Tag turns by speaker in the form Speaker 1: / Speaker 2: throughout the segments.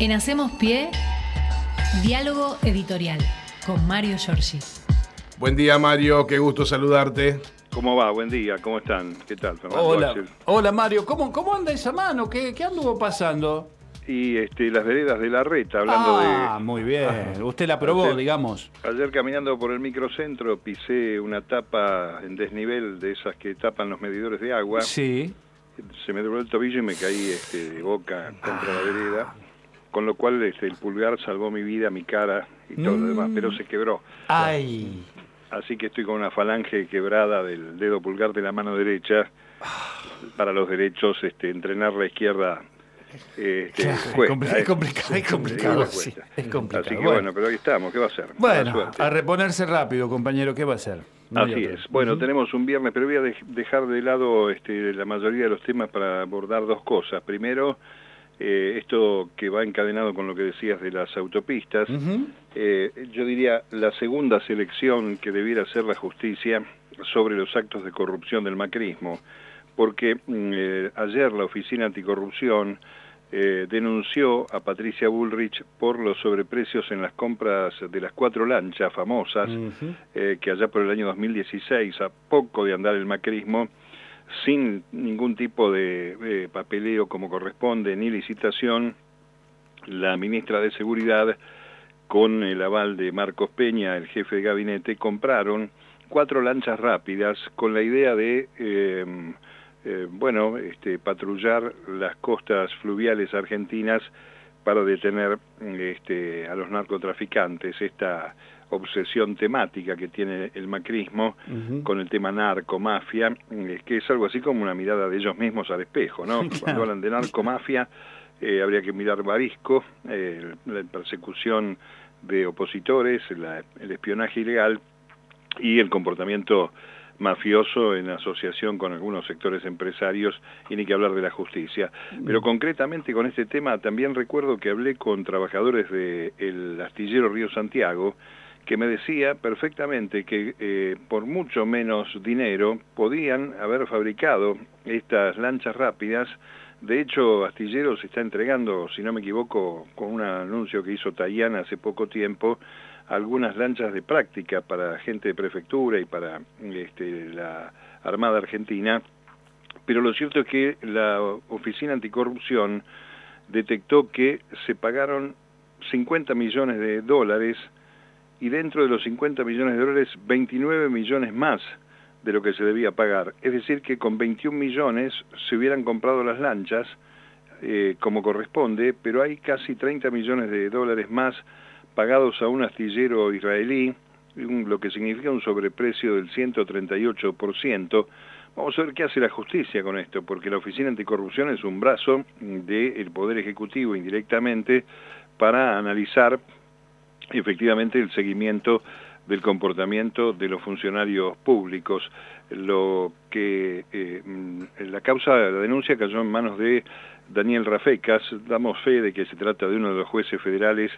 Speaker 1: En Hacemos Pie, diálogo editorial con Mario Giorgi.
Speaker 2: Buen día Mario, qué gusto saludarte.
Speaker 3: ¿Cómo va? Buen día, ¿cómo están? ¿Qué tal, Fernando?
Speaker 4: Hola, hola Mario, ¿cómo, ¿cómo anda esa mano? ¿Qué, qué anduvo pasando?
Speaker 3: Y este, las veredas de la reta, hablando
Speaker 4: ah, de... muy bien. Usted la probó, digamos.
Speaker 3: Ayer caminando por el microcentro pisé una tapa en desnivel de esas que tapan los medidores de agua.
Speaker 4: Sí.
Speaker 3: Se me dobló el tobillo y me caí este, de boca contra la vereda. Con lo cual este, el pulgar salvó mi vida, mi cara y todo lo demás, pero se quebró.
Speaker 4: Ay.
Speaker 3: Así que estoy con una falange quebrada del dedo pulgar de la mano derecha. Para los derechos, este, entrenar la izquierda
Speaker 4: este, es, complicado, es, complicado,
Speaker 3: sí, es complicado. Así que bueno. pero ahí estamos, ¿qué va a ser?
Speaker 4: Bueno, a reponerse rápido, compañero, ¿qué va a ser?
Speaker 3: Así es. Bueno, tenemos un viernes, pero voy a dejar de lado este, la mayoría de los temas para abordar dos cosas. Primero, eh, esto que va encadenado con lo que decías de las autopistas. Eh, yo diría la segunda selección que debiera hacer la justicia sobre los actos de corrupción del macrismo porque mm, eh, ayer la Oficina Anticorrupción eh, denunció a Patricia Bullrich por los sobreprecios en las compras de las cuatro lanchas famosas, eh, que allá por el año 2016, a poco de andar el macrismo, sin ningún tipo de papeleo como corresponde ni licitación, la ministra de Seguridad, con el aval de Marcos Peña, el jefe de gabinete, compraron cuatro lanchas rápidas con la idea de eh, bueno, este, patrullar las costas fluviales argentinas para detener este, a los narcotraficantes, esta obsesión temática que tiene el macrismo con el tema narcomafia, eh, que es algo así como una mirada de ellos mismos al espejo, ¿no? Cuando hablan de narcomafia, eh, habría que mirar Barisco, la persecución de opositores, el espionaje ilegal y el comportamiento mafioso en asociación con algunos sectores empresarios y ni que hablar de la justicia. Pero concretamente con este tema también recuerdo que hablé con trabajadores del astillero Río Santiago que me decía perfectamente que eh, por mucho menos dinero podían haber fabricado estas lanchas rápidas. De hecho, Astillero se está entregando, si no me equivoco, con un anuncio que hizo Tayana hace poco tiempo, algunas lanchas de práctica para gente de prefectura y para este, la Armada Argentina, pero lo cierto es que la Oficina Anticorrupción detectó que se pagaron 50 millones de dólares y dentro de los 50 millones de dólares 29 millones más de lo que se debía pagar. Es decir, que con 21 millones se hubieran comprado las lanchas eh, como corresponde, pero hay casi 30 millones de dólares más pagados a un astillero israelí, lo que significa un sobreprecio del 138%. Vamos a ver qué hace la justicia con esto, porque la Oficina Anticorrupción es un brazo del Poder Ejecutivo indirectamente para analizar efectivamente el seguimiento del comportamiento de los funcionarios públicos. Lo que eh, la causa, la denuncia cayó en manos de Daniel Rafecas, damos fe de que se trata de uno de los jueces federales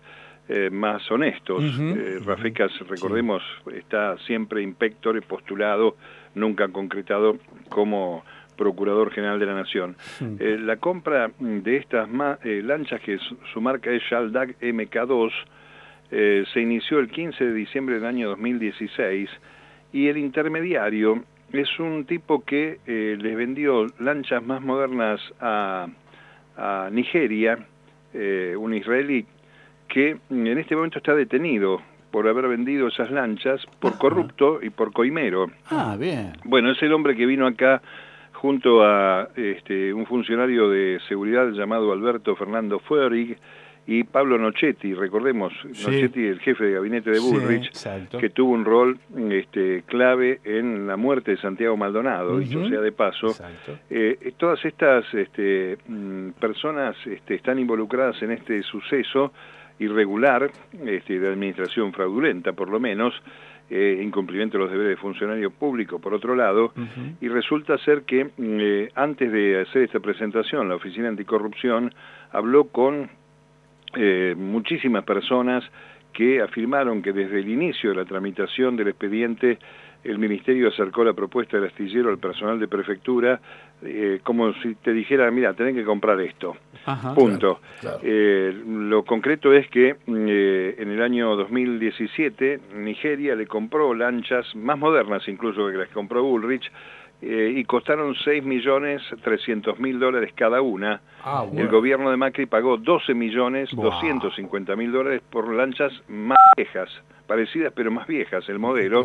Speaker 3: eh, más honestos. Eh, Rafecas, recordemos, está siempre inspector y postulado, nunca concretado como Procurador General de la Nación. La compra de estas lanchas, que su, marca es Shaldag MK2, se inició el 15 de diciembre del año 2016 y el intermediario es un tipo que les vendió lanchas más modernas a, a Nigeria, un israelí que en este momento está detenido por haber vendido esas lanchas por corrupto y por coimero.
Speaker 4: Ah, bien.
Speaker 3: Bueno, es el hombre que vino acá junto a este, un funcionario de seguridad llamado Alberto Fernando Fuerig y Pablo Nochetti, recordemos, Nochetti, el jefe de gabinete de Bullrich, que tuvo un rol este, clave en la muerte de Santiago Maldonado, dicho sea de paso. Eh, todas estas este, mm, personas este, están involucradas en este suceso irregular, este, de administración fraudulenta por lo menos, eh, incumplimiento de los deberes de funcionario público por otro lado, y resulta ser que mm, eh, antes de hacer esta presentación, la Oficina Anticorrupción habló con eh, muchísimas personas que afirmaron que desde el inicio de la tramitación del expediente el Ministerio acercó la propuesta del astillero al personal de prefectura eh, como si te dijera, mira, tenés que comprar esto. Punto. Eh, lo concreto es que eh, en el año 2017 Nigeria le compró lanchas más modernas incluso que las que compró Bullrich y costaron 6.300.000 dólares cada una. Ah, el gobierno de Macri pagó 12.250.000 mil dólares por lanchas más viejas parecidas pero más viejas el modelo.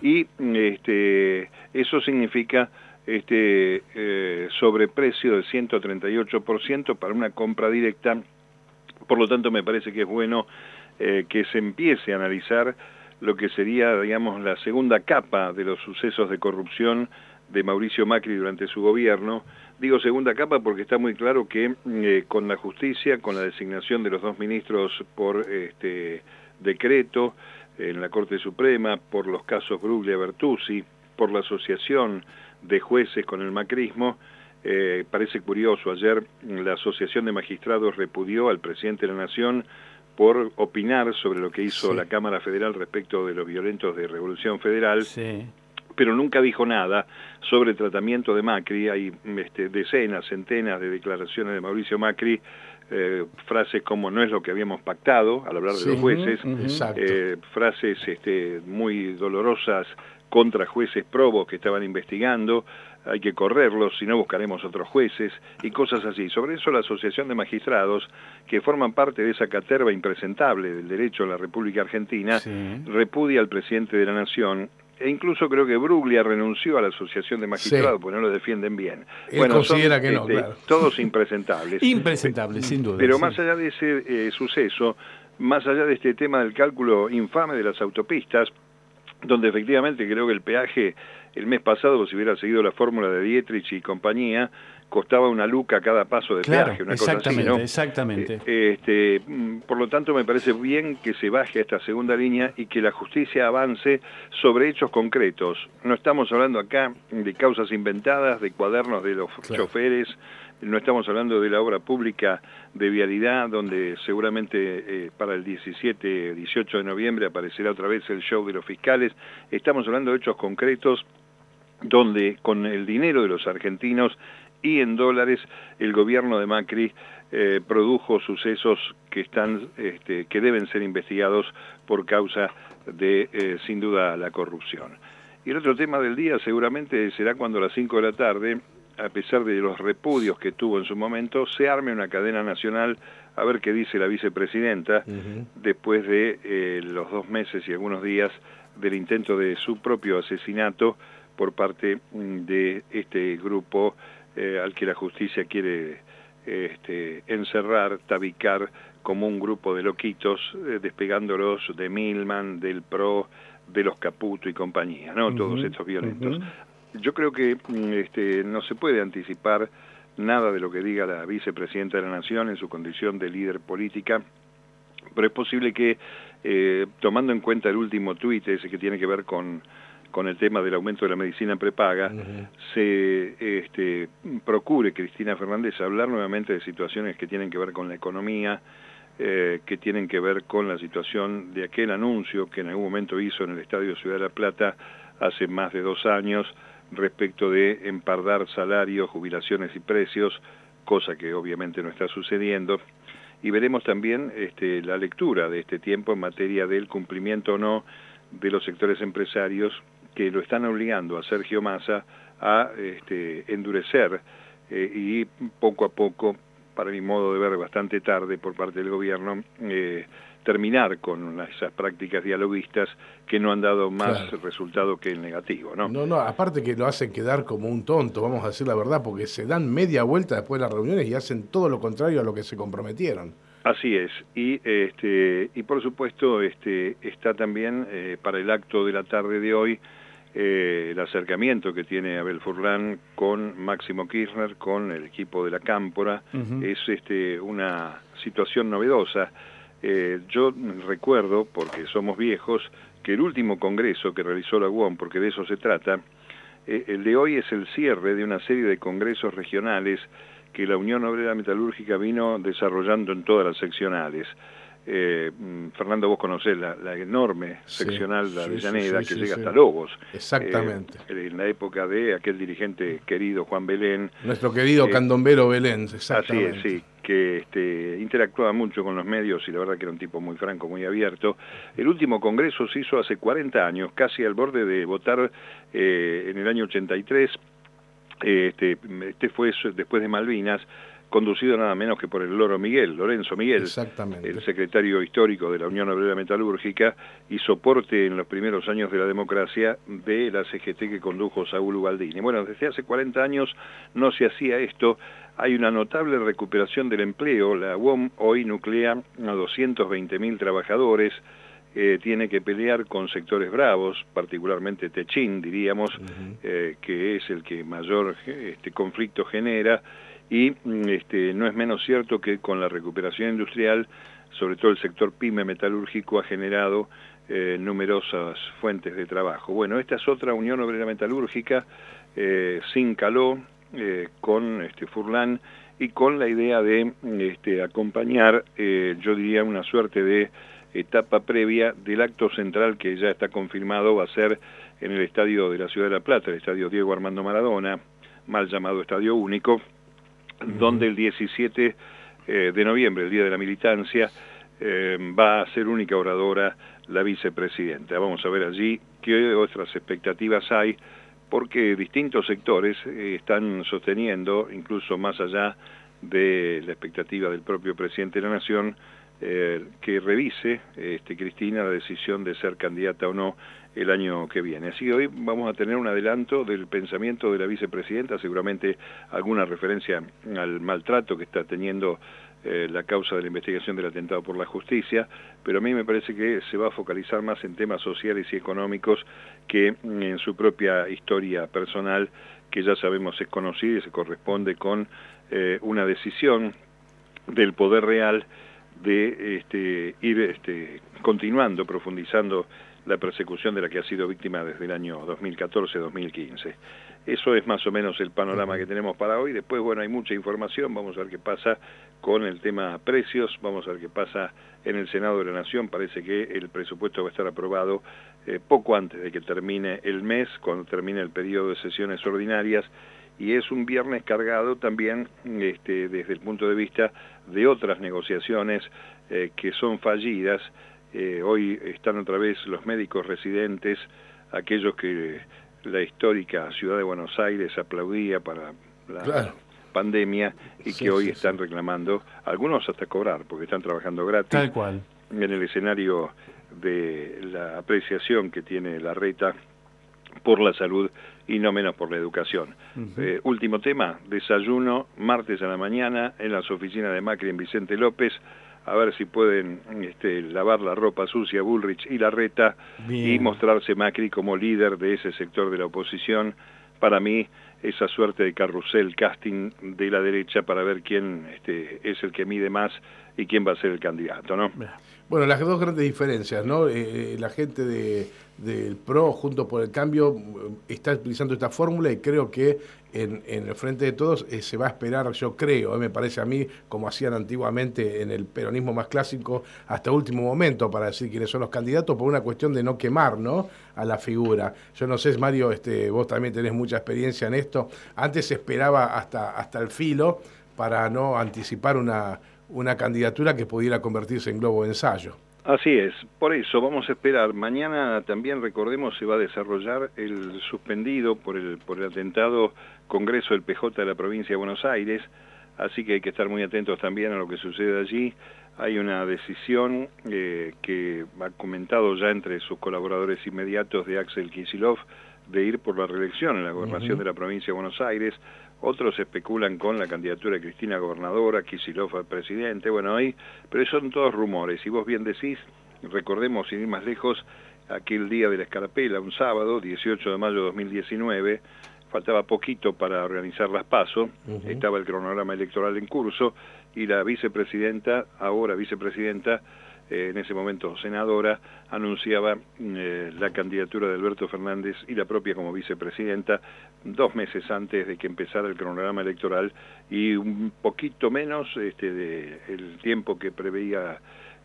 Speaker 3: Y este eso significa este eh, sobreprecio del 138% para una compra directa. Por lo tanto me parece que es bueno eh, que se empiece a analizar lo que sería digamos la segunda capa de los sucesos de corrupción de Mauricio Macri durante su gobierno. Digo segunda capa porque está muy claro que eh, con la justicia, con la designación de los dos ministros por este, decreto en la Corte Suprema, por los casos Bruglia Bertuzzi, por la asociación de jueces con el macrismo. Eh, parece curioso, ayer la Asociación de Magistrados repudió al presidente de la Nación por opinar sobre lo que hizo la Cámara Federal respecto de los violentos de Revolución Federal. Pero nunca dijo nada sobre el tratamiento de Macri. Hay este, decenas, centenas de declaraciones de Mauricio Macri eh, frases como no es lo que habíamos pactado al hablar de los jueces, eh, frases este, muy dolorosas contra jueces probos que estaban investigando, hay que correrlos, si no buscaremos otros jueces, y cosas así. Sobre eso la Asociación de Magistrados, que forman parte de esa caterva impresentable del derecho en la República Argentina, repudia al presidente de la Nación e incluso creo que Bruglia renunció a la Asociación de Magistrados porque no lo defienden bien.
Speaker 2: bueno, considera que no, este,
Speaker 3: Todos impresentables.
Speaker 4: impresentables, sin duda.
Speaker 3: Pero más allá de ese eh, suceso, más allá de este tema del cálculo infame de las autopistas, donde efectivamente creo que el peaje el mes pasado, si hubiera seguido la fórmula de Dietrich y compañía, costaba una luca cada paso de peaje, una
Speaker 4: exactamente,
Speaker 3: cosa así,
Speaker 4: Exactamente.
Speaker 3: Eh, este, mm, por lo tanto, me parece bien que se baje a esta segunda línea y que la justicia avance sobre hechos concretos. No estamos hablando acá de causas inventadas, de cuadernos de los choferes, no estamos hablando de la obra pública de vialidad, donde seguramente eh, para el 17, 18 de noviembre aparecerá otra vez el show de los fiscales. Estamos hablando de hechos concretos donde con el dinero de los argentinos y en dólares el gobierno de Macri eh, produjo sucesos que están este, que deben ser investigados por causa de eh, sin duda la corrupción. Y el otro tema del día seguramente será cuando a las 5 de la tarde, a pesar de los repudios que tuvo en su momento, se arme una cadena nacional a ver qué dice la vicepresidenta después de eh, los dos meses y algunos días del intento de su propio asesinato por parte mm, de este grupo eh, al que la justicia quiere este, encerrar, tabicar como un grupo de loquitos, eh, despegándolos de Milman, del PRO, de los Caputo y compañía, ¿no? Todos estos violentos. Yo creo que mm, este, no se puede anticipar nada de lo que diga la vicepresidenta de la Nación en su condición de líder política, pero es posible que, eh, tomando en cuenta el último tuit, ese que tiene que ver con con el tema del aumento de la medicina prepaga, se este, procure, Cristina Fernández, hablar nuevamente de situaciones que tienen que ver con la economía, eh, que tienen que ver con la situación de aquel anuncio que en algún momento hizo en el Estadio Ciudad de la Plata hace más de dos años respecto de empardar salarios, jubilaciones y precios, cosa que obviamente no está sucediendo. Y veremos también este, la lectura de este tiempo en materia del cumplimiento o no de los sectores empresarios que lo están obligando a Sergio Massa a este, endurecer eh, y poco a poco, para mi modo de ver bastante tarde por parte del gobierno, eh, terminar con esas prácticas dialoguistas que no han dado más resultado que el negativo, ¿no?
Speaker 2: No, no, aparte que lo hacen quedar como un tonto, vamos a decir la verdad, porque se dan media vuelta después de las reuniones y hacen todo lo contrario a lo que se comprometieron.
Speaker 3: Así es, y este y por supuesto este está también eh, para el acto de la tarde de hoy eh, el acercamiento que tiene Abel Furlan con Máximo Kirchner, con el equipo de la Cámpora, es este, una situación novedosa. Eh, yo recuerdo, porque somos viejos, que el último congreso que realizó la UOM, porque de eso se trata, eh, el de hoy es el cierre de una serie de congresos regionales que la Unión Obrera Metalúrgica vino desarrollando en todas las seccionales. Eh, mm, Fernando, vos conocés la, enorme seccional de Avellaneda que llega hasta Lobos.
Speaker 2: Exactamente.
Speaker 3: Eh, en la época de aquel dirigente querido Juan Belén.
Speaker 2: Nuestro querido eh, candombero Belén, exactamente.
Speaker 3: Así es, sí, que este, interactuaba mucho con los medios y la verdad que era un tipo muy franco, muy abierto. El último congreso se hizo hace 40 años, casi al borde de votar en el año 83. Este, este fue después de Malvinas conducido nada menos que por el Loro Miguel, Lorenzo Miguel, el secretario histórico de la Unión Obrera Metalúrgica y soporte en los primeros años de la democracia de la CGT que condujo Saúl Ubaldini. Bueno, desde hace 40 años no se hacía esto, hay una notable recuperación del empleo, la UOM hoy nuclea a 220.000 trabajadores, eh, tiene que pelear con sectores bravos, particularmente Techín, diríamos, eh, que es el que mayor este, conflicto genera, y mm, este, no es menos cierto que con la recuperación industrial, sobre todo el sector pyme metalúrgico ha generado eh, numerosas fuentes de trabajo. Bueno, esta es otra Unión Obrera Metalúrgica eh, sin caló, eh, con este, Furlan y con la idea de este, acompañar, eh, yo diría, una suerte de etapa previa del acto central que ya está confirmado va a ser en el estadio de la Ciudad de La Plata, el estadio Diego Armando Maradona, mal llamado Estadio Único, donde el 17 eh, de noviembre, el Día de la Militancia, eh, va a ser única oradora la vicepresidenta. Vamos a ver allí qué otras expectativas hay, porque distintos sectores eh, están sosteniendo, incluso más allá de la expectativa del propio presidente de la Nación, que revise este, Cristina la decisión de ser candidata o no el año que viene. Así que hoy vamos a tener un adelanto del pensamiento de la vicepresidenta, seguramente alguna referencia al maltrato que está teniendo eh, la causa de la investigación del atentado por la justicia, pero a mí me parece que se va a focalizar más en temas sociales y económicos que en su propia historia personal, que ya sabemos es conocida y se corresponde con eh, una decisión del poder real de este, ir este, continuando, profundizando la persecución de la que ha sido víctima desde el año 2014-2015. Eso es más o menos el panorama que tenemos para hoy. Después, bueno, hay mucha información. Vamos a ver qué pasa con el tema precios. Vamos a ver qué pasa en el Senado de la Nación. Parece que el presupuesto va a estar aprobado eh, poco antes de que termine el mes, cuando termine el periodo de sesiones ordinarias. Y es un viernes cargado también este, desde el punto de vista de otras negociaciones eh, que son fallidas eh, hoy están otra vez los médicos residentes, aquellos que la histórica ciudad de Buenos Aires aplaudía para la pandemia y que hoy están reclamando, algunos hasta cobrar, porque están trabajando gratis.
Speaker 4: Tal cual.
Speaker 3: En el escenario de la apreciación que tiene la reta por la salud y no menos por la educación. Eh, último tema, desayuno martes a la mañana en las oficinas de Macri en Vicente López a ver si pueden este, lavar la ropa sucia Bullrich y la reta y mostrarse Macri como líder de ese sector de la oposición. Para mí, esa suerte de carrusel casting de la derecha para ver quién este, es el que mide más y quién va a ser el candidato, ¿no?
Speaker 2: Bueno, las dos grandes diferencias, ¿no? Eh, eh, la gente de, del PRO, junto por el cambio, está utilizando esta fórmula y creo que en, el frente de todos eh, se va a esperar, yo creo, me parece a mí, como hacían antiguamente en el peronismo más clásico, hasta último momento para decir quiénes son los candidatos, por una cuestión de no quemar, ¿no? A la figura. Yo no sé, Mario, este, vos también tenés mucha experiencia en esto. Antes se esperaba hasta, hasta el filo para no anticipar una una candidatura que pudiera convertirse en globo de ensayo.
Speaker 3: Así es, por eso vamos a esperar. Mañana también, recordemos, se va a desarrollar el suspendido por el, por el atentado Congreso del PJ de la provincia de Buenos Aires, así que hay que estar muy atentos también a lo que sucede allí. Hay una decisión eh, que ha comentado ya entre sus colaboradores inmediatos de Axel Kisilov de ir por la reelección en la gobernación de la provincia de Buenos Aires. Otros especulan con la candidatura de Cristina gobernadora, Kisilov al presidente, bueno, ahí, pero son todos rumores. Y vos bien decís, recordemos, sin ir más lejos, aquel día de la escarapela, un sábado, 18 de mayo de 2019, faltaba poquito para organizar las PASO, estaba el cronograma electoral en curso, y la vicepresidenta, ahora vicepresidenta, en ese momento senadora, anunciaba eh, la candidatura de Alberto Fernández y la propia como vicepresidenta dos meses antes de que empezara el cronograma electoral y un poquito menos este, de el tiempo que preveía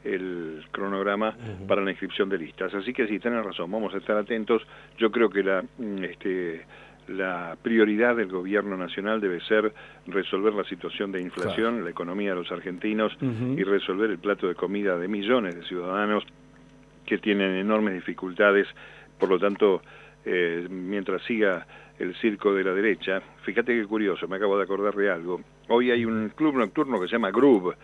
Speaker 3: el cronograma para la inscripción de listas. Así que sí, tenés razón, vamos a estar atentos. Yo creo que la, mm, este, la prioridad del gobierno nacional debe ser resolver la situación de inflación, la economía de los argentinos y resolver el plato de comida de millones de ciudadanos que tienen enormes dificultades. Por lo tanto, eh, mientras siga el circo de la derecha, fíjate qué curioso, me acabo de acordar de algo. Hoy hay un club nocturno que se llama Groove,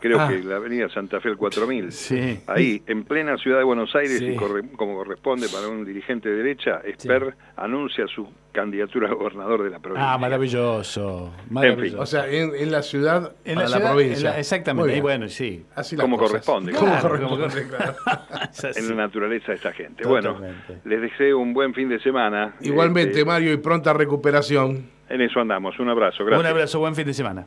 Speaker 3: creo
Speaker 4: Ah.
Speaker 3: que la avenida Santa Fe el 4000.
Speaker 4: Sí.
Speaker 3: Ahí, en plena ciudad de Buenos Aires, y corre- como corresponde para un dirigente de derecha, Esper anuncia su candidatura a gobernador de la provincia.
Speaker 4: Ah, maravilloso. maravilloso.
Speaker 2: O sea, en, en la ciudad
Speaker 4: en
Speaker 2: para
Speaker 4: la,
Speaker 2: provincia.
Speaker 4: en la- exactamente. Y bueno, sí.
Speaker 2: Así
Speaker 3: Como
Speaker 2: cosas.
Speaker 3: corresponde,
Speaker 2: Como corresponde, claro.
Speaker 3: En la naturaleza de esta gente.
Speaker 4: Totalmente.
Speaker 3: Bueno, les deseo un buen fin de semana.
Speaker 2: Igualmente,
Speaker 3: Este,
Speaker 2: Mario, y pronta recuperación.
Speaker 3: en eso andamos. Un abrazo. Gracias.
Speaker 4: Un abrazo, buen fin de semana.